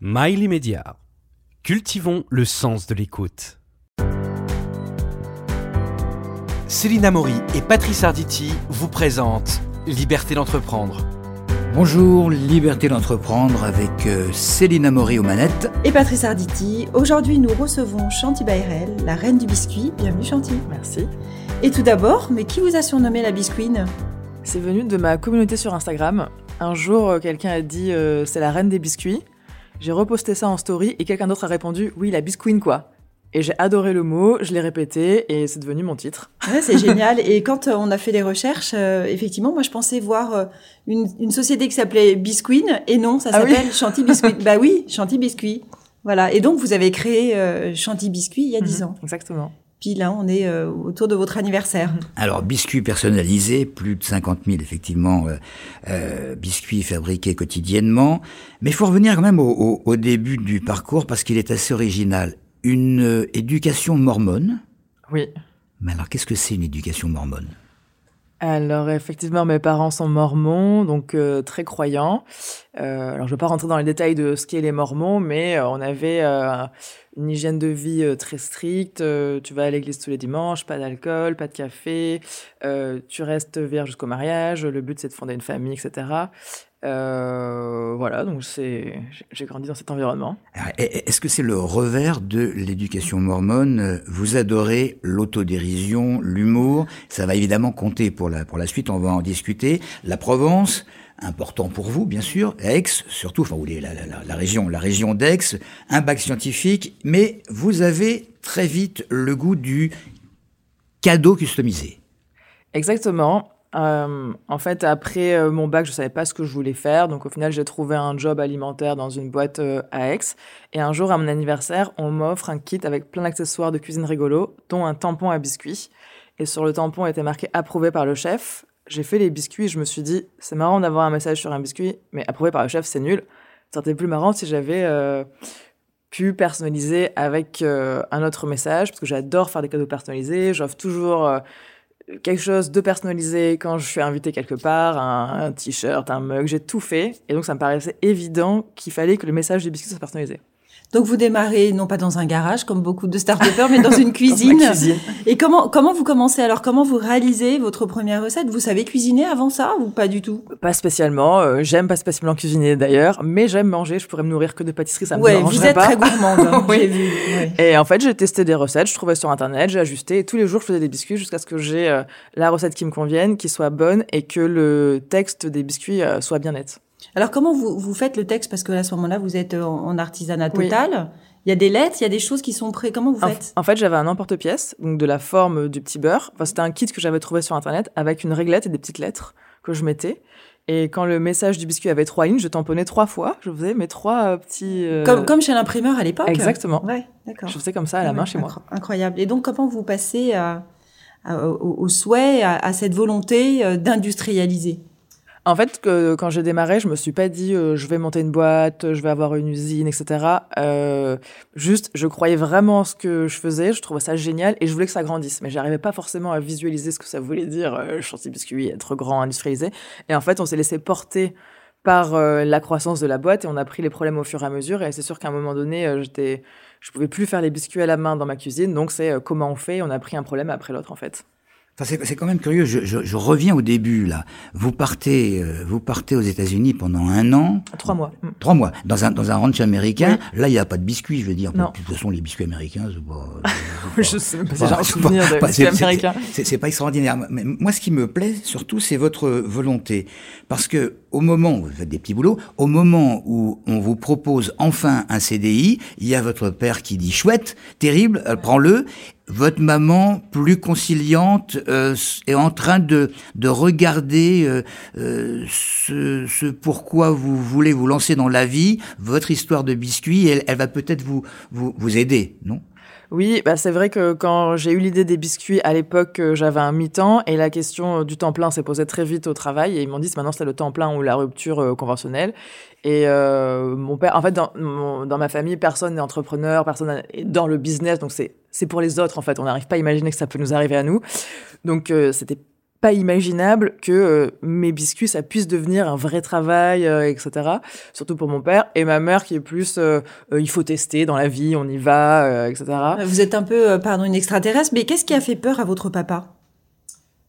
Mail immédiat. Cultivons le sens de l'écoute. Céline Maury et Patrice Arditi vous présentent Liberté d'entreprendre. Bonjour, Liberté d'entreprendre avec euh, Céline Amaury aux manettes. Et Patrice Arditi. Aujourd'hui, nous recevons Chanty Bayrel, la reine du biscuit. Bienvenue Chanty. Merci. Et tout d'abord, mais qui vous a surnommé la bisquine C'est venu de ma communauté sur Instagram. Un jour, euh, quelqu'un a dit euh, c'est la reine des biscuits. J'ai reposté ça en story et quelqu'un d'autre a répondu oui, la bisquine quoi. Et j'ai adoré le mot, je l'ai répété et c'est devenu mon titre. Ouais, c'est génial. Et quand euh, on a fait des recherches, euh, effectivement, moi je pensais voir euh, une, une société qui s'appelait Bisquine et non, ça Ah oui s'appelle Chanty Biscuit. bah oui, Chanty Biscuit. Voilà. Et donc vous avez créé euh, Chanty Biscuit il y a 10 Mhm, ans. Exactement. Puis là, on est euh, autour de votre anniversaire. Alors, biscuits personnalisés, plus de 50 000 effectivement, euh, euh, biscuits fabriqués quotidiennement. Mais il faut revenir quand même au, au- au début du parcours parce qu'il est assez original. Une euh, éducation mormone. Oui. Mais alors, qu'est-ce que c'est une éducation mormone? Alors effectivement, mes parents sont mormons, donc euh, très croyants. Euh, alors je ne vais pas rentrer dans les détails de ce qu'est les mormons, mais euh, on avait une hygiène de vie très stricte. Tu vas à l'église tous les dimanches, pas d'alcool, pas de café. Tu restes vierge jusqu'au mariage. Le but c'est de fonder une famille, etc. Euh, voilà, donc c'est j'ai- grandi dans cet environnement. E- Est-ce que c'est le revers de l'éducation mormone? Vous adorez l'autodérision, l'humour. Ça va évidemment compter pour la, pour la suite, on va en discuter. La Provence, important pour vous, bien sûr. Aix, surtout, enfin, vous voulez, la, la, la, la région, la région d'Aix, un bac scientifique, mais vous avez très vite le goût du cadeau customisé. Exactement. Euh, en fait, après euh, mon bac, je savais pas ce que je voulais faire. Donc, au final, j'ai trouvé un job alimentaire dans une boîte euh, à Aix. Et un jour, à mon anniversaire, on m'offre un kit avec plein d'accessoires de cuisine rigolo, dont un tampon à biscuits. Et sur le tampon était marqué approuvé par le chef. J'ai fait les biscuits et je me suis dit, c'est marrant d'avoir un message sur un biscuit, mais approuvé par le chef, c'est nul. Ça aurait été plus marrant si j'avais pu personnaliser avec un autre message, parce que j'adore faire des cadeaux personnalisés. J'offre toujours quelque chose de personnalisé quand je suis invité quelque part, un, un t-shirt, un mug, j'ai tout fait. Et donc, ça me paraissait évident qu'il fallait que le message du biscuit soit personnalisé. Donc vous démarrez non pas dans un garage comme beaucoup de start mais dans une Dans ma cuisine. cuisine. Et comment comment vous commencez alors? Comment vous réalisez votre première recette? Vous savez cuisiner avant ça ou pas du tout? Pas spécialement. euh, j'aime pas spécialement cuisiner d'ailleurs, mais j'aime manger. Je pourrais me nourrir que de pâtisserie, ça me Ouais, vous êtes pas. très gourmande. hein, Oui. Vu. Et en fait, j'ai testé des recettes, je trouvais sur internet, j'ai ajusté. Et tous les jours, je faisais des biscuits jusqu'à ce que j'ai euh, la recette qui me convienne, qui soit bonne et que le texte des biscuits euh, soit bien net. Alors comment vous vous faites le texte? Parce que à ce moment-là, vous êtes en, en artisanat Oui. total. Il y a des lettres, il y a des choses qui sont prêtes. Comment vous faites? en fait, j'avais un emporte-pièce, donc de la forme du petit beurre. Enfin, c'était un kit que j'avais trouvé sur internet avec une réglette et des petites lettres que je mettais. Et quand le message du biscuit avait trois lignes, je tamponnais trois fois. Je faisais mes trois euh, petits. euh, comme, comme chez l'imprimeur à l'époque? Exactement. Ouais, d'accord. Je faisais comme ça à la Ouais, main chez moi. incro- Incroyable. Et donc comment vous passez à, à- au, au souhait, à, à cette volonté euh, d'industrialiser? En fait, que, quand j'ai démarré, je me suis pas dit euh, je vais monter une boîte, je vais avoir une usine, etc. Euh, juste, je croyais vraiment en ce que je faisais, je trouvais ça génial et je voulais que ça grandisse. Mais j'arrivais pas forcément à visualiser ce que ça voulait dire, euh, chantier biscuit, être grand, industrialisé. Et en fait, on s'est laissé porter par euh, la croissance de la boîte et on a pris les problèmes au fur et à mesure. Et c'est sûr qu'à un moment donné, euh, j'étais, je pouvais plus faire les biscuits à la main dans ma cuisine. Donc c'est comment on fait? On a pris un problème après l'autre en fait. Enfin, c'est c'est quand même curieux. Je, je, je reviens au début là. Vous partez, euh, vous partez aux États-Unis pendant un an, Trois mois. Trois mois, dans un dans un ranch américain. Là, il n'y a pas de biscuits, je veux dire. Non. De toute façon, les biscuits américains, c'est pas. c'est pas- Je sais pas j'ai un c'est souvenir pas- de biscuits c'est- c'est- américains. C'est c'est pas extraordinaire. Mais moi, ce qui me plaît surtout, c'est votre volonté, parce que au moment où vous faites des petits boulots, au moment où on vous propose enfin un CDI, il y a votre père qui dit chouette, terrible, euh, prends-le. Votre maman, plus conciliante, euh, est en train de de regarder euh, euh, ce, ce pourquoi vous voulez vous lancer dans la vie, votre histoire de biscuit. Elle, elle va peut-être vous vous vous aider, non? Oui, bah c'est vrai que quand j'ai eu l'idée des biscuits, à l'époque, euh, j'avais un mi-temps et la question euh, du temps plein s'est posée très vite au travail et ils m'ont dit maintenant c'est le temps plein ou la rupture euh, conventionnelle. Et mon père, en fait, dans, dans ma famille, personne n'est entrepreneur, personne n'est dans le business, donc c'est pour les autres en fait. On n'arrive pas à imaginer que ça peut nous arriver à nous. Donc c'était pas imaginable que euh, mes biscuits ça puisse devenir un vrai travail euh, etc surtout pour mon père et ma mère qui est plus euh, il faut tester dans la vie on y va etc vous êtes un peu pardon une extraterrestre mais qu'est-ce qui a fait peur à votre papa?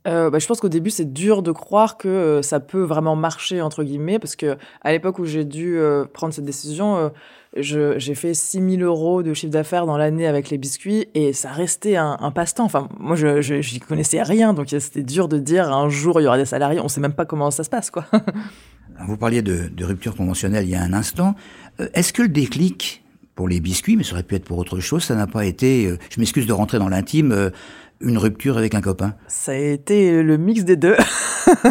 Euh, bah, je pense qu'au début, c'est dur de croire que euh, ça peut vraiment marcher, entre guillemets, parce que à l'époque où j'ai dû euh, prendre cette décision, j'ai fait 6 000 euros de chiffre d'affaires dans l'année avec les biscuits et ça restait un, passe-temps. Enfin, moi, je n'y connaissais rien, donc c'était dur de dire un jour il y aura des salariés. On sait même pas comment ça se passe, quoi. Vous parliez de, de rupture conventionnelle il y a un instant. Est-ce que le déclic pour les biscuits, mais ça aurait pu être pour autre chose, ça n'a pas été, je m'excuse de rentrer dans l'intime, une rupture avec un copain Ça a été le mix des deux.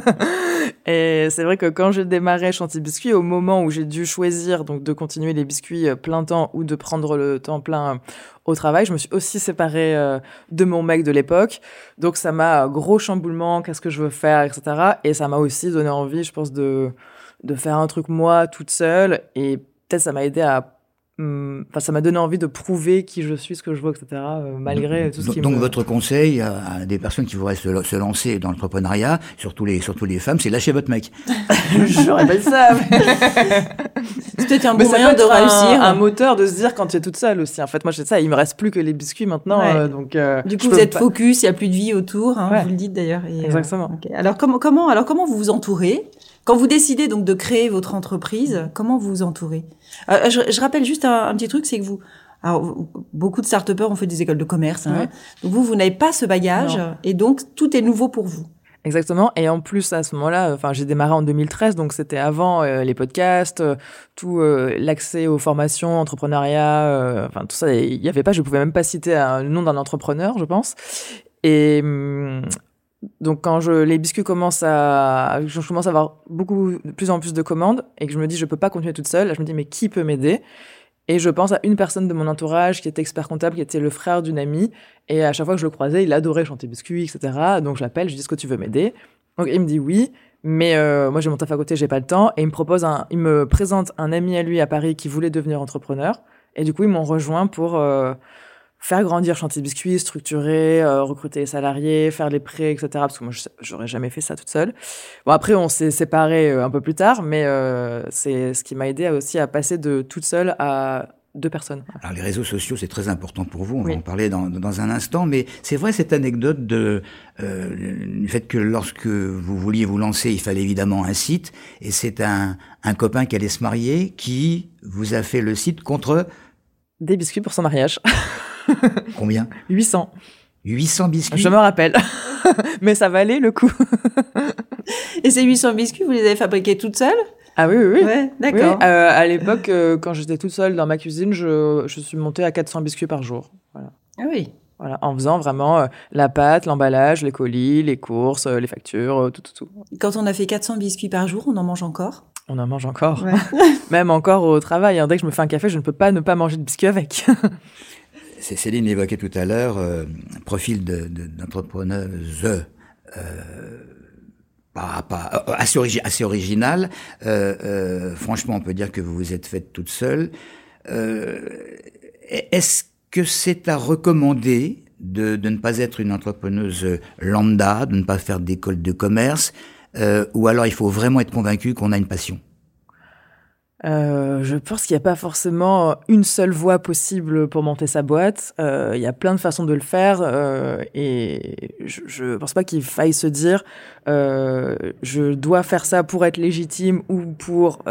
et c'est vrai que quand j'ai démarré Chantier Biscuit, au moment où j'ai dû choisir donc de continuer les biscuits euh, plein temps ou de prendre le temps plein au travail, je me suis aussi séparée euh, de mon mec de l'époque. Donc ça m'a gros chamboulement, qu'est-ce que je veux faire, etc. Et ça m'a aussi donné envie, je pense, de, de faire un truc moi toute seule. Et peut-être ça m'a aidé à enfin, ça m'a donné envie de prouver qui je suis, ce que je veux, etc. Euh, malgré tout ce qui Donc, votre conseil à, des personnes qui voudraient se, lancer dans l'entrepreneuriat, surtout les, surtout les femmes, c'est lâcher votre mec. J'aurais pas ça. c'est peut-être un bon moyen de réussir. Un, moteur de se dire quand tu es toute seule aussi. En fait, moi, c'est ça. Il me reste plus que les biscuits maintenant. Euh, donc, euh, du coup, vous êtes focus. Il y a plus de vie autour. Hein, Vous le dites d'ailleurs. Exactement. Alors comment, comment, alors comment vous vous entourez? Quand vous décidez donc de créer votre entreprise, comment vous vous entourez euh, je, rappelle juste un, petit truc, c'est que vous, alors, beaucoup de start ont fait des écoles de commerce. Hein. Donc vous, vous n'avez pas ce bagage et donc tout est nouveau pour vous. Exactement. Et en plus, à ce moment-là, enfin, j'ai démarré en 2013, donc c'était avant euh, les podcasts, euh, tout l'accès aux formations, entrepreneuriat, enfin tout ça. Il n'y avait pas, je pouvais même pas citer le nom d'un entrepreneur, je pense. Et hum, donc quand je, les biscuits commencent à, je commence à avoir beaucoup, de plus en plus de commandes et que je me dis je peux pas continuer toute seule, là, je me dis mais qui peut m'aider? Et je pense à une personne de mon entourage qui était expert comptable, qui était le frère d'une amie et à chaque fois que je le croisais, il adorait chanter biscuits, etc. Donc je l'appelle, je dis est-ce que tu veux m'aider? Donc il me dit oui, mais euh, moi j'ai mon taf à côté, j'ai pas le temps et il me propose un, il me présente un ami à lui à Paris qui voulait devenir entrepreneur et du coup ils m'ont rejoint pour euh, faire grandir Chantier Biscuit, structurer, euh, recruter les salariés, faire les prêts, etc. Parce que moi, j'aurais jamais fait ça toute seule. Bon, après, on s'est séparés euh, un peu plus tard, mais euh, c'est ce qui m'a aidé aussi à passer de toute seule à deux personnes. Alors les réseaux sociaux, c'est très important pour vous, on va en parler dans, dans, un instant, mais c'est vrai cette anecdote de, du fait que lorsque vous vouliez vous lancer, il fallait évidemment un site, et c'est un, un copain qui allait se marier qui vous a fait le site contre... Des biscuits pour son mariage. Combien 800. 800 biscuits Je me rappelle. Mais ça valait le coup. Et ces 800 biscuits, vous les avez fabriqués toutes seules? Ah oui, oui, oui. d'accord. Euh, à l'époque, euh, quand j'étais toute seule dans ma cuisine, je, je, suis montée à 400 biscuits par jour. Voilà. Ah oui. Voilà, en faisant vraiment euh, la pâte, l'emballage, les colis, les courses, les factures, tout, tout, tout. Quand on a fait 400 biscuits par jour, on en mange encore? On en mange encore. Même encore au travail. Hein. Dès que je me fais un café, je ne peux pas ne pas manger de biscuits avec. Céline l'évoquait tout à l'heure, euh, profil d'entrepreneuse euh, pas, pas, euh, assez, assez, original. Euh, euh, franchement, on peut dire que vous vous êtes faite toute seule. Est-ce que c'est à recommander de, de, ne pas être une entrepreneuse lambda, de ne pas faire d'école de commerce, ou alors il faut vraiment être convaincu qu'on a une passion? Euh, je pense qu'il n'y a pas forcément une seule voie possible pour monter sa boîte. Euh, il y a plein de façons de le faire euh, et je ne pense pas qu'il faille se dire je dois faire ça pour être légitime ou pour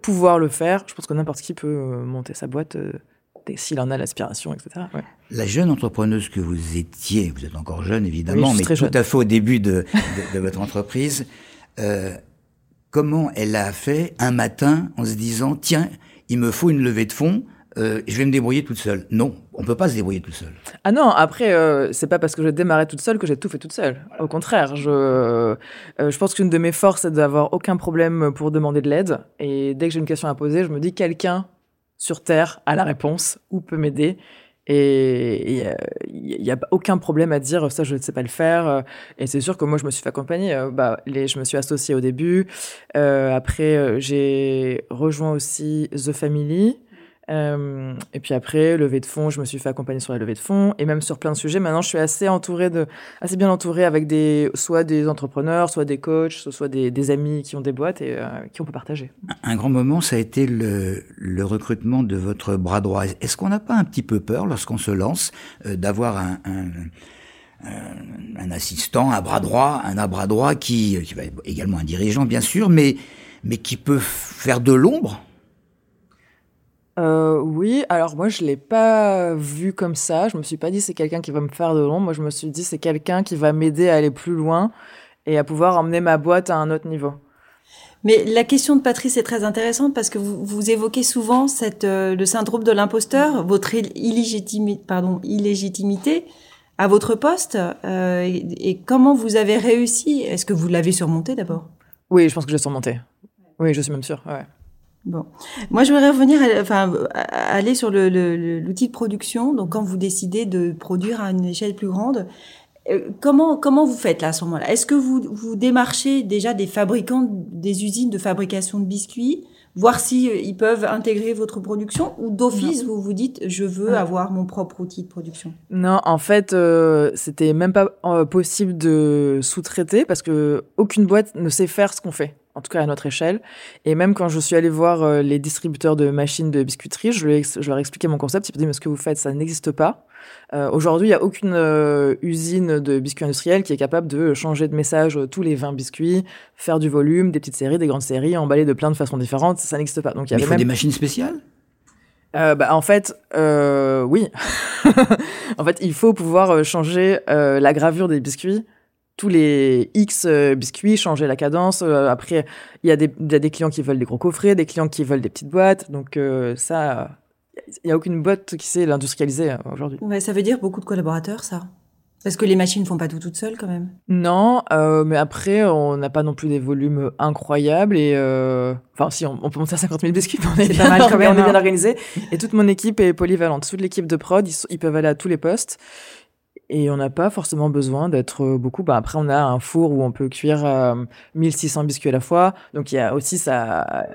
pouvoir le faire. Je pense que n'importe qui peut monter sa boîte s'il en a l'aspiration, etc. Ouais. La jeune entrepreneuse que vous étiez, vous êtes encore jeune évidemment, mais tout à fait au début de, de, de votre entreprise. Comment elle a fait un matin en se disant tiens, il me faut une levée de fonds. Euh, je vais me débrouiller toute seule. Non, on peut pas se débrouiller toute seule. Ah non, après, euh, c'est pas parce que j'ai démarré toute seule que j'ai tout fait toute seule. Au contraire, je, euh, je pense qu'une de mes forces, c'est d'avoir aucun problème pour demander de l'aide. Et dès que j'ai une question à poser, je me dis quelqu'un sur Terre a la réponse ou peut m'aider. Et il n'y a, aucun problème à dire ça, je ne sais pas le faire. Et c'est sûr que moi, je me suis fait accompagner. Euh, bah, les, je me suis associée au début. Euh, après, euh, j'ai rejoint aussi The Family. Euh, et puis après, levée de fonds, je me suis fait accompagner sur la levée de fonds et même sur plein de sujets. Maintenant, je suis assez entourée assez bien entourée avec des, soit des entrepreneurs, soit des coachs, soit des, amis qui ont des boîtes et euh, qui on peut partager. Un grand moment, ça a été le, recrutement de votre bras droit. Est-ce qu'on n'a pas un petit peu peur lorsqu'on se lance euh, d'avoir un, assistant, un bras droit, un bras droit qui, qui va être également un dirigeant bien sûr, mais, mais qui peut faire de l'ombre euh, oui, alors moi je l'ai pas vu comme ça. Je me suis pas dit c'est quelqu'un qui va me faire de l'ombre. Moi je me suis dit c'est quelqu'un qui va m'aider à aller plus loin et à pouvoir emmener ma boîte à un autre niveau. Mais la question de Patrice est très intéressante parce que vous, vous évoquez souvent cette, euh, le syndrome de l'imposteur, votre illégitimité, pardon, illégitimité à votre poste euh, et, et, comment vous avez réussi? Est-ce que vous l'avez surmonté d'abord? Oui, je pense que j'ai surmonté. Oui, je suis même sûre. Ouais. Bon, moi je voudrais revenir, à, enfin, aller sur l'outil le, le, de production. Donc, quand vous décidez de produire à une échelle plus grande, euh, comment comment vous faites là à ce moment-là? Est-ce que vous vous démarchez déjà des fabricants, des usines de fabrication de biscuits, voir si euh, ils peuvent intégrer votre production, ou d'office vous vous dites je veux avoir mon propre outil de production? Non, en fait, euh, c'était même pas euh, possible de sous-traiter parce que aucune boîte ne sait faire ce qu'on fait en tout cas à notre échelle. Et même quand je suis allée voir euh, les distributeurs de machines de biscuiterie, je, lui je leur ai expliqué mon concept. Ils m'ont dit, mais ce que vous faites, ça n'existe pas. Euh, Aujourd'hui, il n'y a aucune euh, usine de biscuits industriels qui est capable de changer de message tous les 20 biscuits, faire du volume, des petites séries, des grandes séries, emballer de plein de façons différentes. Ça, n'existe pas. Donc, il, y mais il faut même... des machines spéciales? Euh, bah, en fait, euh, oui. en fait, il faut pouvoir changer euh, la gravure des biscuits tous les X euh, biscuits, changer la cadence. Euh, après, il y, a des, y a des clients qui veulent des gros coffrets, des clients qui veulent des petites boîtes. Donc euh, ça, il n'y a aucune boîte qui sait l'industrialiser aujourd'hui. Ouais, ça veut dire beaucoup de collaborateurs, ça parce que les machines font pas tout toutes seules quand même. Non, euh, mais après on n'a pas non plus des volumes incroyables et euh... enfin si on, on, peut monter à 50 000 biscuits, on est, bien, mal quand même, on est bien organisé. Et toute mon équipe est polyvalente. Toute l'équipe de prod, ils, ils, peuvent aller à tous les postes et on n'a pas forcément besoin d'être beaucoup. Bah, après, on a un four où on peut cuire euh, 1600 biscuits à la fois. Donc, il y a aussi ça,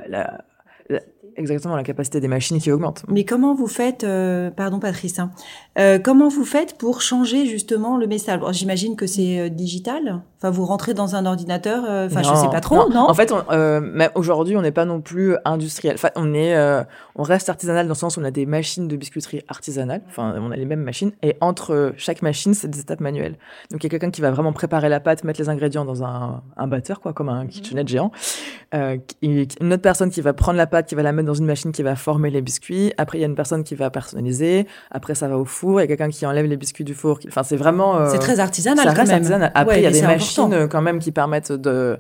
exactement la capacité des machines qui augmente. Mais comment vous faites, euh, pardon Patrice, hein, euh, comment vous faites pour changer justement le message? J'imagine que c'est euh, digital. Enfin, vous rentrez dans un ordinateur. Enfin, je sais pas trop, non, non? En fait, aujourd'hui, on n'est pas non plus industriel. Enfin, on est, on reste artisanal dans le sens où on a des machines de biscuiterie artisanales. Enfin, on a les mêmes machines. Et entre chaque machine, c'est des étapes manuelles. Donc, il y a quelqu'un qui va vraiment préparer la pâte, mettre les ingrédients dans un, un batteur, quoi, comme un kitchenette géant. Une autre personne qui va prendre la pâte, qui va la mettre dans une machine qui va former les biscuits. Après, il y a une personne qui va personnaliser. Après, ça va au four. Il y a quelqu'un qui enlève les biscuits du four. Enfin, c'est vraiment. Euh, c'est très artisanal. Ça quand reste même. artisanal. Après, Ouais, il y a des machines important. euh, quand même qui permettent de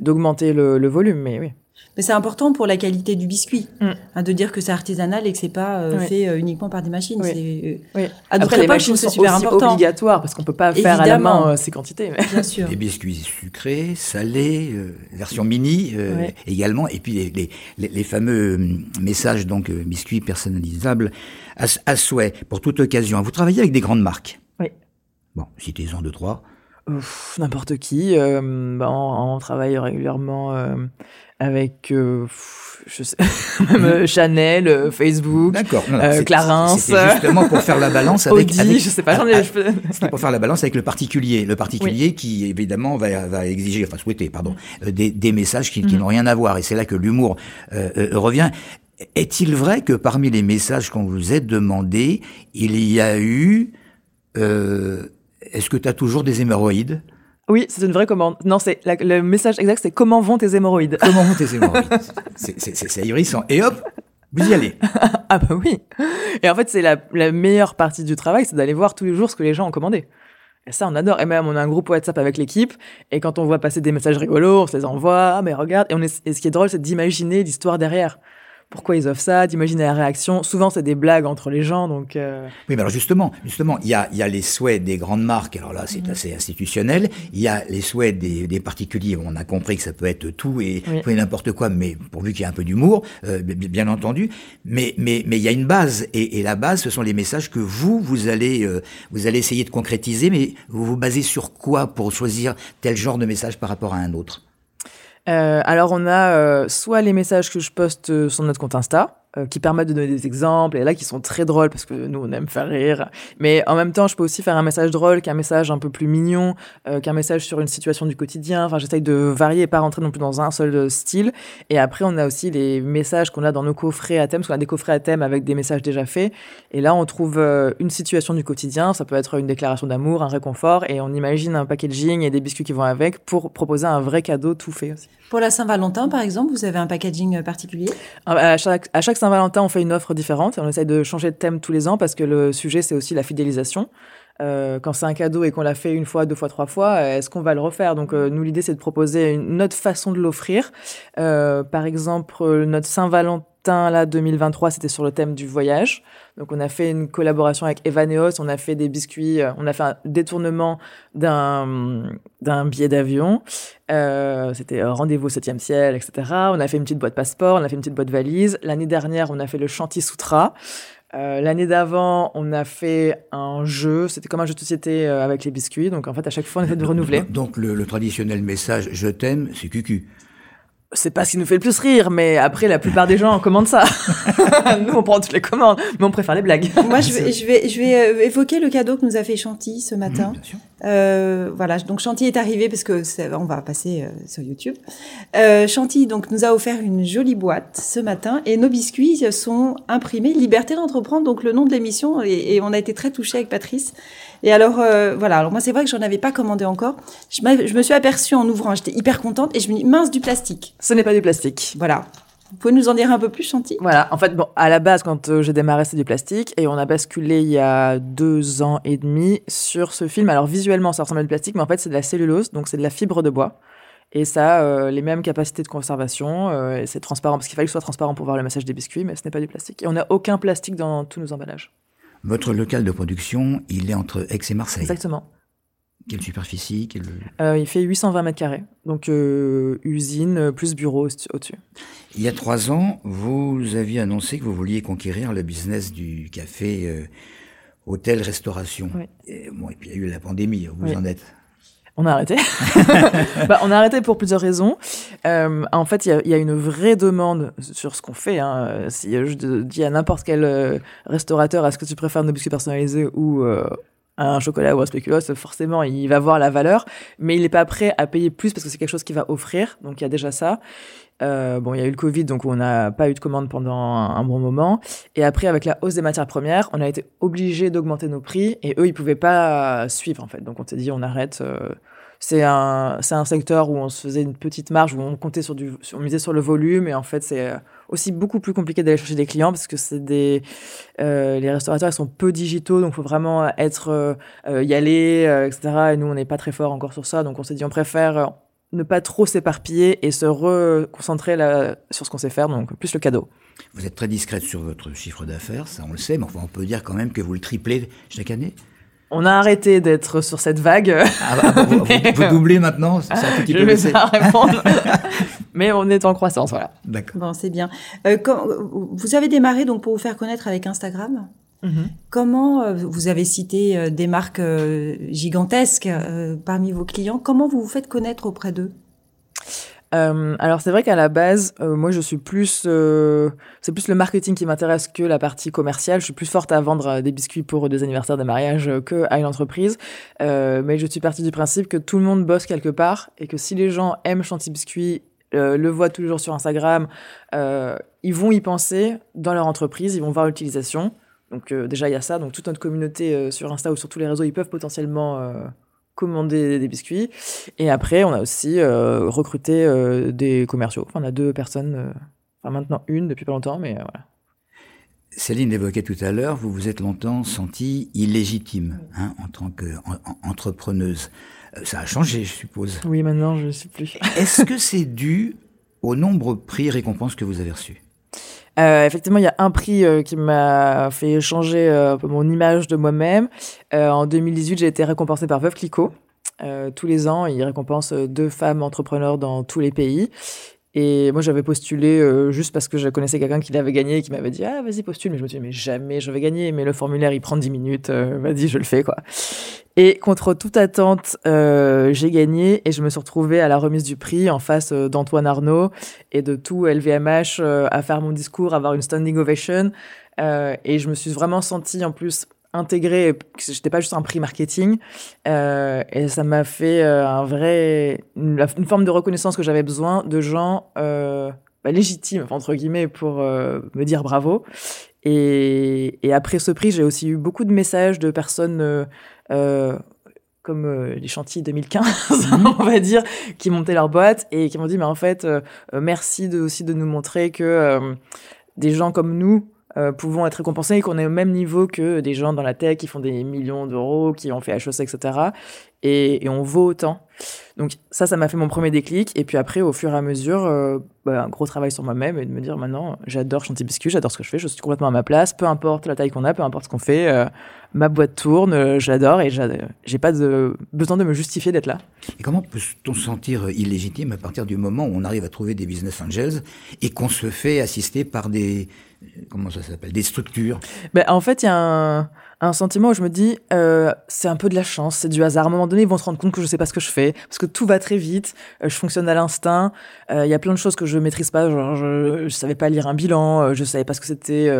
d'augmenter le, le volume, mais oui. Mais c'est important pour la qualité du biscuit, Mm. hein, de dire que c'est artisanal et que c'est pas euh, Oui. fait euh, uniquement par des machines. Oui. C'est, euh, oui. à d'autres Après, les époques, machines sont c'est super aussi important. obligatoires parce qu'on peut pas faire à la Évidemment. main euh, ces quantités. Mais... Bien sûr. Des biscuits sucrés, salés, euh, version mini euh, également, et puis les, les, les, les fameux hum, messages donc euh, biscuits personnalisables à, à souhait pour toute occasion. Vous travaillez avec des grandes marques? Oui. Bon, citez-en deux trois. N'importe qui. euh, bah, on, on travaille régulièrement euh, avec, euh, pff, je sais, même Chanel, Facebook, D'accord. Non, Clarins, C'était justement pour faire la balance avec. Audi, avec- je sais pas, j'en ai. ah, C'était pour faire la balance avec le particulier. Le particulier qui, évidemment, va, va exiger, enfin souhaiter, pardon, euh, des, des messages qui, qui Mhm. n'ont rien à voir. Et c'est là que l'humour euh, revient. Est-il vrai que parmi les messages qu'on vous a demandés, il y a eu... euh, Est-ce que tu as toujours des hémorroïdes? Oui, c'est une vraie commande. Non, c'est la- le message exact, c'est comment vont tes hémorroïdes? Comment vont tes hémorroïdes? C'est- C'est c'est- c'est ahurissant. Et hop, vous y allez. Ah bah oui. Et en fait, c'est la, la meilleure partie du travail, c'est d'aller voir tous les jours ce que les gens ont commandé. Et ça, on adore. Et même, on a un groupe WhatsApp avec l'équipe. Et quand on voit passer des messages rigolos, on se les envoie. Ah, mais regarde. Et, on est, et ce qui est drôle, c'est d'imaginer l'histoire derrière. Pourquoi ils offrent ça, d'imaginer la réaction? Souvent, c'est des blagues entre les gens. Donc, euh, Oui, mais alors justement, justement, il y a, y a les souhaits des grandes marques. Alors là, c'est assez institutionnel. Il y a les souhaits des, des particuliers. On a compris que ça peut être tout et, Oui. tout et n'importe quoi, mais pourvu qu'il y ait un peu d'humour, euh, bi- bien entendu. Mais, mais, mais il y a une base, et, et la base, ce sont les messages que vous, vous allez, euh, vous allez essayer de concrétiser. Mais vous vous basez sur quoi pour choisir tel genre de message par rapport à un autre? Alors on a euh, soit les messages que je poste euh, sur notre compte Insta, euh, qui permettent de donner des exemples et là qui sont très drôles parce que nous on aime faire rire. Mais en même temps, je peux aussi faire un message drôle qu'un message un peu plus mignon, euh, qu'un message sur une situation du quotidien. Enfin, j'essaye de varier et pas rentrer non plus dans un seul style. Et après, on a aussi les messages qu'on a dans nos coffrets à thème, parce qu'on a des coffrets à thème avec des messages déjà faits. Et là, on trouve euh, une situation du quotidien. Ça peut être une déclaration d'amour, un réconfort, et on imagine un packaging et des biscuits qui vont avec pour proposer un vrai cadeau tout fait aussi. Pour la Saint-Valentin, par exemple, vous avez un packaging particulier? À chaque, à chaque Saint-Valentin, on fait une offre différente on essaye de changer de thème tous les ans parce que le sujet, c'est aussi la fidélisation. Euh, quand c'est un cadeau et qu'on l'a fait une fois, deux fois, trois fois, est-ce qu'on va le refaire? Donc euh, nous, l'idée, c'est de proposer une autre façon de l'offrir. Euh, par exemple, notre Saint-Valentin là 2023, c'était sur le thème du voyage. Donc on a fait une collaboration avec Evaneos, on a fait des biscuits, on a fait un détournement d'un d'un billet d'avion. c'était rendez-vous au 7e ciel, etc. On a fait une petite boîte passeport, on a fait une petite boîte valise. L'année dernière, on a fait le Chanty Sutra. Euh, l'année d'avant, on a fait un jeu, c'était comme un jeu de société euh, avec les biscuits, donc en fait à chaque fois on essaie de renouveler. Donc le, le traditionnel message je t'aime, c'est cucu c'est pas ce qui nous fait le plus rire, mais après, la plupart des gens commandent ça. nous, on prend toutes les commandes, mais on préfère les blagues. Moi, je vais, je vais, je vais euh, évoquer le cadeau que nous a fait Chanty ce matin. Euh, voilà, donc Chanty est arrivé parce que on va passer euh, sur YouTube. Euh, Chanty donc nous a offert une jolie boîte ce matin et nos biscuits sont imprimés Liberté d'entreprendre, donc le nom de l'émission et, et, on a été très touchés avec Patrice. Et alors euh, voilà, alors moi c'est vrai que j'en avais pas commandé encore. Je, je me suis aperçue en ouvrant, j'étais hyper contente et je me dis mince du plastique. Ce n'est pas du plastique. Voilà. Vous pouvez nous en dire un peu plus, Chanty? Voilà. En fait, bon, à la base, quand euh, j'ai démarré, c'était du plastique. Et on a basculé il y a deux ans et demi sur ce film. Alors, visuellement, ça ressemble à du plastique, mais en fait, c'est de la cellulose. Donc, c'est de la fibre de bois. Et ça a euh, les mêmes capacités de conservation. Euh, et c'est transparent, parce qu'il fallait que ce soit transparent pour voir le message des biscuits, mais ce n'est pas du plastique. Et on n'a aucun plastique dans tous nos emballages. Votre local de production, il est entre Aix et Marseille. Exactement. Quelle superficie quelle... euh, Il fait 820 mètres carrés, donc euh, usine plus bureau au-dessus. Il y a trois ans, vous aviez annoncé que vous vouliez conquérir le business du café euh, hôtel-restauration. Oui. Et, bon, et puis il y a eu la pandémie, vous oui. en êtes on a arrêté. bah, on a arrêté pour plusieurs raisons. Euh, en fait, il y, y, a une vraie demande sur ce qu'on fait. Hein. Si je dis à n'importe quel euh, restaurateur, est-ce que tu préfères nos biscuits personnalisés ou euh, un chocolat ou un spéculoos, forcément, il va voir la valeur, mais il n'est pas prêt à payer plus parce que c'est quelque chose qu'il va offrir. Donc, il y a déjà ça. Euh, bon, il y a eu le Covid, donc on n'a pas eu de commande pendant un, bon moment. Et après, avec la hausse des matières premières, on a été obligé d'augmenter nos prix et eux, ils pouvaient pas suivre en fait. Donc on s'est dit, on arrête. Euh, c'est un, un secteur où on se faisait une petite marge, où on comptait sur du, on misait sur le volume et en fait, c'est aussi beaucoup plus compliqué d'aller chercher des clients parce que c'est des, euh, les restaurateurs ils sont peu digitaux, donc faut vraiment être, euh, y aller, euh, etc. Et nous, on n'est pas très fort encore sur ça, donc on s'est dit, on préfère ne pas trop s'éparpiller et se reconcentrer là, sur ce qu'on sait faire, donc plus le cadeau. Vous êtes très discrète sur votre chiffre d'affaires, ça on le sait, mais enfin, on peut dire quand même que vous le triplez chaque année on a arrêté d'être sur cette vague. Ah bah, vous, vous, vous, doublez maintenant ça un petit Je vais pas répondre. mais on est en croissance, voilà. D'accord. Bon, c'est bien. Euh, quand, vous avez démarré donc pour vous faire connaître avec Instagram Mm -hmm. Comment, euh, vous avez cité euh, des marques euh, gigantesques parmi vos clients, comment vous vous faites connaître auprès d'eux? Euh, alors c'est vrai qu'à la base, euh, moi je suis plus, euh, c'est plus le marketing qui m'intéresse que la partie commerciale. Je suis plus forte à vendre des biscuits pour des anniversaires, des mariages que à une entreprise. mais je suis partie du principe que tout le monde bosse quelque part et que si les gens aiment Chanty Biscuits, le voient tous les jours sur Instagram, ils vont y penser dans leur entreprise, ils vont voir l'utilisation. Donc déjà il y a ça. Donc toute notre communauté sur Insta ou sur tous les réseaux, ils peuvent potentiellement commander des biscuits. Et après, on a aussi euh, recruté euh, des commerciaux. Enfin, on a deux personnes, euh, enfin maintenant une depuis pas longtemps, mais voilà. Céline l'évoquait tout à l'heure, vous vous êtes longtemps sentie illégitime hein, en tant qu'entrepreneuse. Ça a changé, je suppose. Oui, maintenant, je ne suis plus. Est-ce que c'est dû au nombre prix récompenses que vous avez reçus euh, effectivement, il y a un prix euh, qui m'a fait changer euh, mon image de moi-même. En 2018, j'ai été récompensée par Veuve Clicquot. tous les ans, ils récompensent deux femmes entrepreneurs dans tous les pays. Et moi, j'avais postulé juste parce que je connaissais quelqu'un qui l'avait gagné et qui m'avait dit Ah, vas-y, postule. Mais je me suis dit Mais jamais je vais gagner. Mais le formulaire, il prend 10 minutes. vas-y, je le fais, quoi. Et contre toute attente, euh, j'ai gagné et je me suis retrouvée à la remise du prix en face euh, d'Antoine Arnaud et de tout LVMH euh, à faire mon discours, avoir une standing ovation. Euh, et je me suis vraiment sentie en plus intégrée, que j'étais pas juste un prix marketing. Euh, et ça m'a fait euh, un vrai, une, une forme de reconnaissance que j'avais besoin de gens euh, bah, légitimes, entre guillemets, pour euh, me dire bravo. Et, et après ce prix, j'ai aussi eu beaucoup de messages de personnes comme euh, les chantiers 2015, on va dire, qui montaient leur boîte et qui m'ont dit, mais en fait, euh, merci de, aussi de nous montrer que euh, des gens comme nous euh, pouvons être récompensés et qu'on est au même niveau que des gens dans la tech qui font des millions d'euros, qui ont fait HEC, etc. Et, et on vaut autant. Donc ça, ça m'a fait mon premier déclic. Et puis après, au fur et à mesure, euh, bah, un gros travail sur moi-même et de me dire maintenant, j'adore Chantier Biscuit, j'adore ce que je fais, je suis complètement à ma place, peu importe la taille qu'on a, peu importe ce qu'on fait, euh, ma boîte tourne, euh, j'adore et j'a- j'ai pas de, besoin de me justifier d'être là. Et comment peut-on se sentir illégitime à partir du moment où on arrive à trouver des business angels et qu'on se fait assister par des comment ça s'appelle? Des structures? Ben, en fait, il y a un, un sentiment où je me dis, euh, c'est un peu de la chance, c'est du hasard. À un moment donné, ils vont se rendre compte que je sais pas ce que je fais, parce que tout va très vite, euh, je fonctionne à l'instinct. Euh, Il y a plein de choses que je maîtrise pas, genre je, je savais pas lire un bilan, euh, je savais pas ce que c'était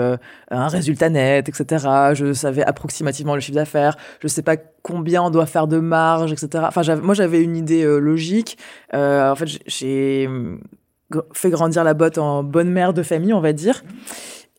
un résultat net, etc. Je savais approximativement le chiffre d'affaires, je sais pas combien on doit faire de marge, etc. Enfin, moi, j'avais une idée logique. En fait, j'ai- fait grandir la botte en bonne mère de famille, on va dire.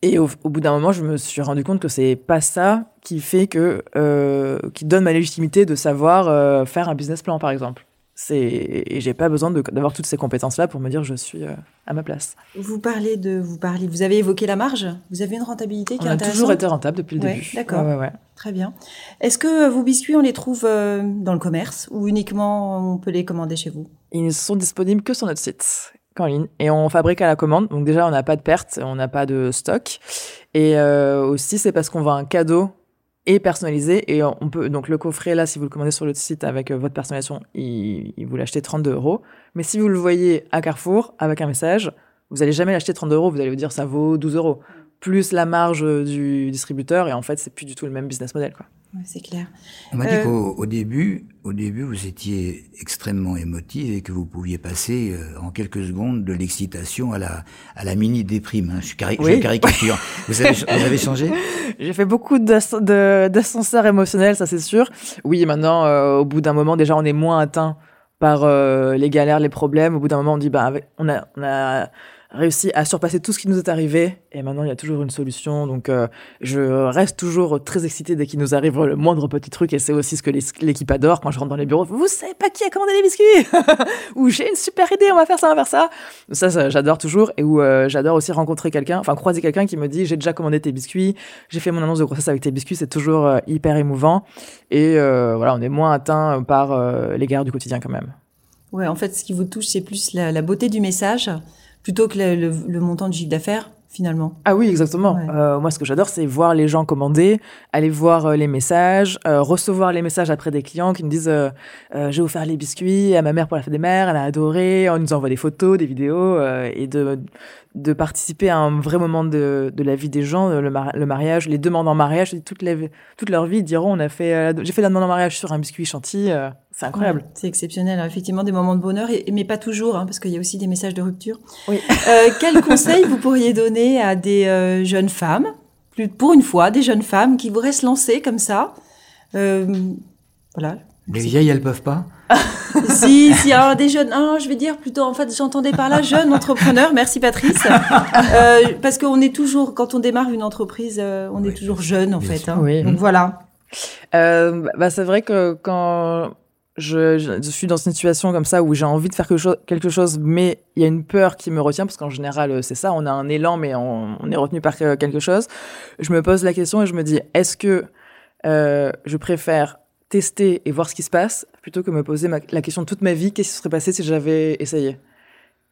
Et au, au bout d'un moment, je me suis rendu compte que c'est pas ça qui fait que, euh, qui donne ma légitimité de savoir euh, faire un business plan, par exemple. C'est, et j'ai pas besoin d'avoir toutes ces compétences-là pour me dire je suis euh, à ma place. Vous parlez de, vous parlez, vous avez évoqué la marge. Vous avez une rentabilité qui On est a toujours été rentable depuis le Ouais, début. d'accord. Ouais, ouais, ouais. Très bien. Est-ce que vos biscuits, on les trouve dans le commerce ou uniquement on peut les commander chez vous? Ils ne sont disponibles que sur notre site qu'en ligne. Et on fabrique à la commande. Donc déjà, on n'a pas de perte, on n'a pas de stock. Et euh, aussi, c'est parce qu'on vend un cadeau et personnalisé. Et on peut donc le coffret là si vous le commandez sur le site avec euh, votre personnalisation il, vous l'achetez 32 euros. Mais si vous le voyez à Carrefour avec un message vous allez jamais l'acheter 32 euros. Vous allez vous dire ça vaut 12 euros plus la marge euh, du distributeur et en fait c'est plus du tout le même business model quoi Ouais, C'est clair. On m'a Euh, dit qu'au au début, au début, vous étiez extrêmement émotive et que vous pouviez passer euh, en quelques secondes de l'excitation à la à la mini déprime. hein. Je, cari Oui. je caricature. vous, avez, vous avez changé? J'ai fait beaucoup d'ascenseurs émotionnels, ça c'est sûr. Oui, maintenant, euh, au bout d'un moment, déjà, on est moins atteint par euh, les galères, les problèmes. Au bout d'un moment, on dit, bah, avec- on, a, on a réussi à surpasser tout ce qui nous est arrivé. Et maintenant, il y a toujours une solution. Donc, euh, je reste toujours très excitée dès qu'il nous arrive le moindre petit truc. Et c'est aussi ce que l'équipe adore quand je rentre dans les bureaux. Vous savez pas qui a commandé les biscuits Ou j'ai une super idée, on va faire ça, on va faire ça. Ça, j'adore toujours. Et où euh, j'adore aussi rencontrer quelqu'un, enfin croiser quelqu'un qui me dit j'ai déjà commandé tes biscuits, j'ai fait mon annonce de grossesse avec tes biscuits. C'est toujours euh, hyper émouvant. Et euh, voilà, on est moins atteint par euh, les galères du quotidien quand même. Ouais, en fait, ce qui vous touche, c'est plus la beauté du message plutôt que le, le- le montant du chiffre d'affaires, finalement. Ah oui, exactement. Ouais. Euh, moi, ce que j'adore, c'est voir les gens commander, aller voir euh, les messages, euh, recevoir les messages après des clients qui nous disent j'ai offert les biscuits à ma mère pour la fête des mères, elle a adoré, on nous envoie des photos, des vidéos, et de, de participer à un vrai moment de, de la vie des gens, le, mar- le mariage, les demandes en mariage, toute, la, toute leur vie, ils diront on a fait, j'ai fait la demande en mariage sur un biscuit chantilly, c'est incroyable. Ouais, c'est exceptionnel, hein. effectivement, des moments de bonheur, mais pas toujours, hein, parce qu'il y a aussi des messages de rupture. Oui. Euh, quel conseil vous pourriez donner à des euh, jeunes femmes, plus, pour une fois, des jeunes femmes qui voudraient se lancer comme ça Euh, Voilà. Les vieilles, elles peuvent pas si, si, alors des jeunes, ah, je vais dire plutôt, en fait, j'entendais par là jeunes entrepreneurs, merci Patrice, Euh, parce qu'on est toujours, quand on démarre une entreprise, euh, on est toujours jeune, en fait. hein. Oui. Donc voilà. Euh, bah, c'est vrai que quand je, suis dans une situation comme ça où j'ai envie de faire quelque chose, mais il y a une peur qui me retient, parce qu'en général, euh, c'est ça, on a un élan, mais on, est retenu par que- quelque chose. Je me pose la question et je me dis, est-ce que euh, je préfère tester et voir ce qui se passe plutôt que me poser la question toute ma vie, qu'est-ce qui serait passé si j'avais essayé?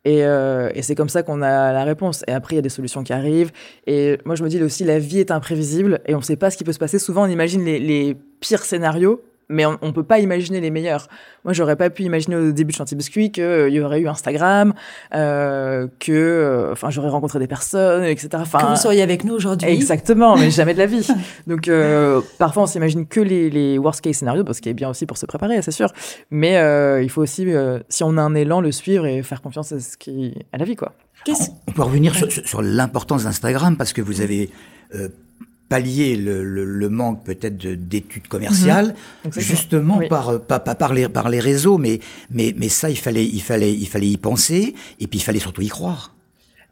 Et, euh, et c'est comme ça qu'on a la réponse. Et après, il y a des solutions qui arrivent. Et moi, je me dis aussi, la vie est imprévisible et on ne sait pas ce qui peut se passer. Souvent, on imagine les pires scénarios mais on, ne peut pas imaginer les meilleurs. Moi, j'aurais pas pu imaginer au début de Chantier Biscuit qu'il y aurait eu Instagram, euh, que, euh, enfin, j'aurais rencontré des personnes, etc. Enfin, que vous seriez avec nous aujourd'hui. Exactement, mais jamais de la vie. Donc, euh, parfois, on s'imagine que les, les worst case scénarios, parce qu'il est bien aussi pour se préparer, c'est sûr. Mais euh, il faut aussi, euh, si on a un élan, le suivre et faire confiance à ce qui, à la vie, quoi. On peut revenir sur, sur l'importance d'Instagram parce que vous avez euh, pallier le, le, le manque peut-être d'études commerciales, mmh, justement oui. par, pas, pas par, les, par les réseaux, mais, mais, mais ça, il fallait, il, fallait, il fallait y penser, et puis il fallait surtout y croire.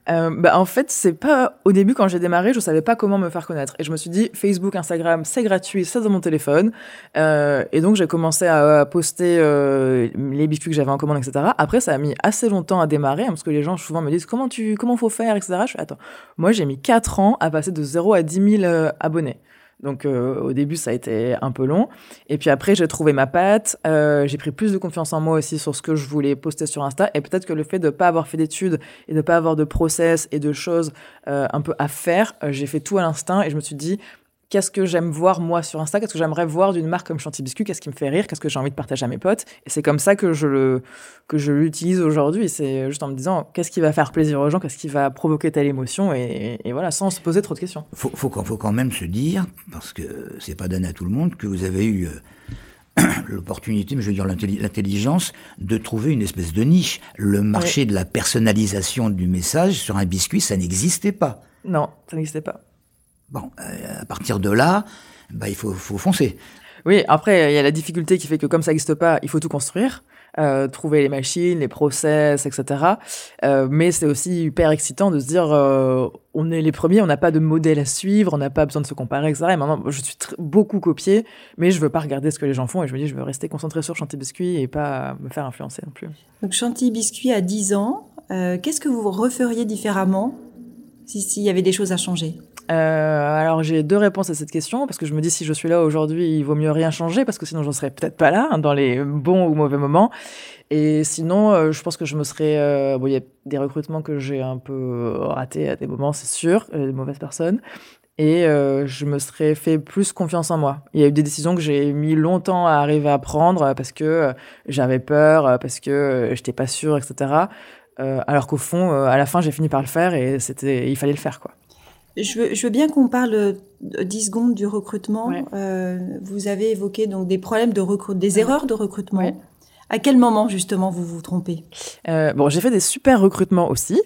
Euh, bah, en fait, c'est pas au début quand j'ai démarré, je savais pas comment me faire connaître et je me suis dit Facebook, Instagram, c'est gratuit, c'est dans mon téléphone euh, et donc j'ai commencé à, poster euh, les biscuits que j'avais en commande, etc. Après, ça a mis assez longtemps à démarrer hein, parce que les gens souvent me disent comment tu comment faut faire, etc. Je fais attends, moi j'ai mis 4 ans à passer de 0 à 10 000 euh, abonnés. Donc euh, au début, ça a été un peu long. Et puis après, j'ai trouvé ma patte. Euh, j'ai pris plus de confiance en moi aussi sur ce que je voulais poster sur Insta. Et peut-être que le fait de ne pas avoir fait d'études et de ne pas avoir de process et de choses euh, un peu à faire, j'ai fait tout à l'instinct et je me suis dit, qu'est-ce que j'aime voir moi sur Insta, qu'est-ce que j'aimerais voir d'une marque comme Chantilly Biscuit, qu'est-ce qui me fait rire, qu'est-ce que j'ai envie de partager à mes potes. Et c'est comme ça que je le que je l'utilise aujourd'hui. C'est juste en me disant qu'est-ce qui va faire plaisir aux gens, qu'est-ce qui va provoquer telle émotion, et, et, voilà, sans se poser trop de questions. Faut, faut, faut quand même se dire, parce que c'est pas donné à tout le monde, que vous avez eu euh, l'opportunité, mais je veux dire l'intelligence, de trouver une espèce de niche. Le marché oui. de la personnalisation du message sur un biscuit, ça n'existait pas. Non, ça n'existait pas. Bon, euh, à partir de là, bah, il faut, faut foncer. Oui, après, il y a la difficulté qui fait que comme ça n'existe pas, il faut tout construire. Euh, trouver les machines, les process, etc. Euh, mais c'est aussi hyper excitant de se dire, euh, on est les premiers, on n'a pas de modèle à suivre, on n'a pas besoin de se comparer, etc. Et maintenant, je suis beaucoup copié, mais je veux pas regarder ce que les gens font et je me dis, je veux rester concentré sur Chantilly Biscuit et pas me faire influencer non plus. Donc Chantilly Biscuit à 10 ans, euh, qu'est-ce que vous referiez différemment s'il si y avait des choses à changer? Euh, alors j'ai deux réponses à cette question parce que je me dis si je suis là aujourd'hui, il vaut mieux rien changer parce que sinon j'en serais peut-être pas là hein, dans les bons ou mauvais moments. Et sinon, euh, je pense que je me serais. Euh, bon, il y a des recrutements que j'ai un peu ratés à des moments, c'est sûr, des mauvaises personnes. Et je me serais fait plus confiance en moi. Il y a eu des décisions que j'ai mis longtemps à arriver à prendre parce que j'avais peur, parce que j'étais pas sûre, etc. alors qu'au fond, à la fin, j'ai fini par le faire et c'était, il fallait le faire, quoi. Je veux, je veux, bien qu'on parle 10 secondes du recrutement. Ouais. Euh, vous avez évoqué donc des problèmes de recrutement, des ouais. erreurs de recrutement. Ouais. À quel moment justement vous vous trompez? Euh, Bon, j'ai fait des super recrutements aussi,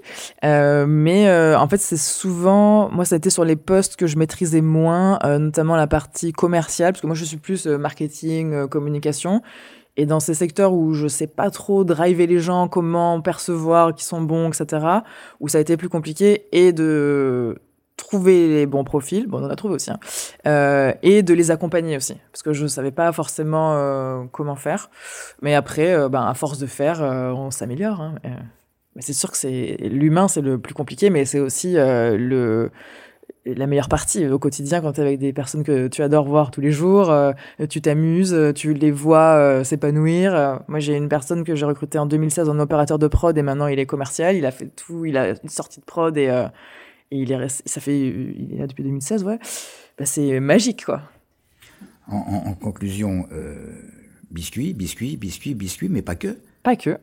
euh, mais euh, en fait c'est souvent, moi ça a été sur les postes que je maîtrisais moins, euh, notamment la partie commerciale, parce que moi je suis plus euh, marketing, communication. Et dans ces secteurs où je sais pas trop driver les gens, comment percevoir qui sont bons, etc., où ça a été plus compliqué, et de trouver les bons profils, bon on en a trouvé aussi, hein, euh, et de les accompagner aussi, parce que je ne savais pas forcément euh, comment faire, mais après, euh, ben, à force de faire, on s'améliore. Hein, c'est sûr que c'est l'humain, c'est le plus compliqué, mais c'est aussi le la meilleure partie au quotidien quand tu es avec des personnes que tu adores voir tous les jours, tu t'amuses, tu les vois s'épanouir. moi, j'ai une personne que j'ai recrutée en 2016 en opérateur de prod et maintenant il est commercial, il a fait tout, il a une sortie de prod et et il est resté, ça fait, il est là depuis 2016, ouais. Bah, c'est magique, quoi. En, en, en conclusion, euh, biscuit, biscuit, biscuit, biscuit, mais pas que. Pas que.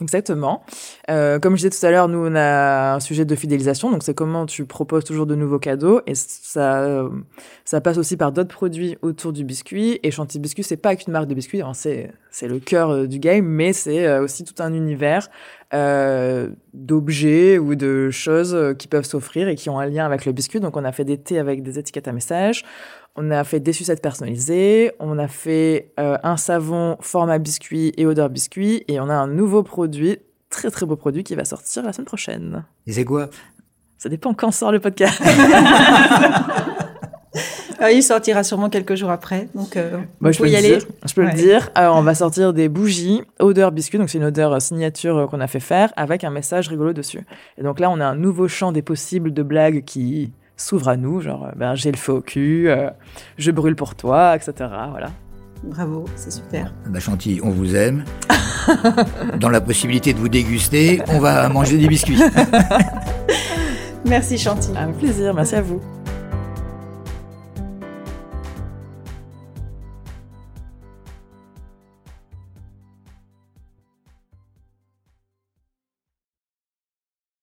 Exactement. Euh, comme je disais tout à l'heure, nous, on a un sujet de fidélisation, donc c'est comment tu proposes toujours de nouveaux cadeaux, et ça, ça passe aussi par d'autres produits autour du biscuit. Et Chantilly Biscuit, c'est pas qu'une marque de biscuits, c'est c'est le cœur du game, mais c'est aussi tout un univers euh, d'objets ou de choses qui peuvent s'offrir et qui ont un lien avec le biscuit. Donc, on a fait des thés avec des étiquettes à message. On a fait des sucettes personnalisées. On a fait euh, un savon format biscuit et odeur biscuit. Et on a un nouveau produit, très très beau produit, qui va sortir la semaine prochaine. Et c'est quoi? Ça dépend quand sort le podcast. Ah, il sortira sûrement quelques jours après, donc euh, Moi, je peux y aller. Dire, je peux ouais. le dire. Alors, on va sortir des bougies odeur biscuit, donc c'est une odeur signature qu'on a fait faire avec un message rigolo dessus. Et donc là, on a un nouveau champ des possibles de blagues qui s'ouvre à nous, genre ben, j'ai le feu au cul, euh, je brûle pour toi, etc. Voilà. Bravo, c'est super. Bah, Chantilly, on vous aime. Dans la possibilité de vous déguster, on va manger des biscuits. merci Chantilly. Avec plaisir, merci à vous.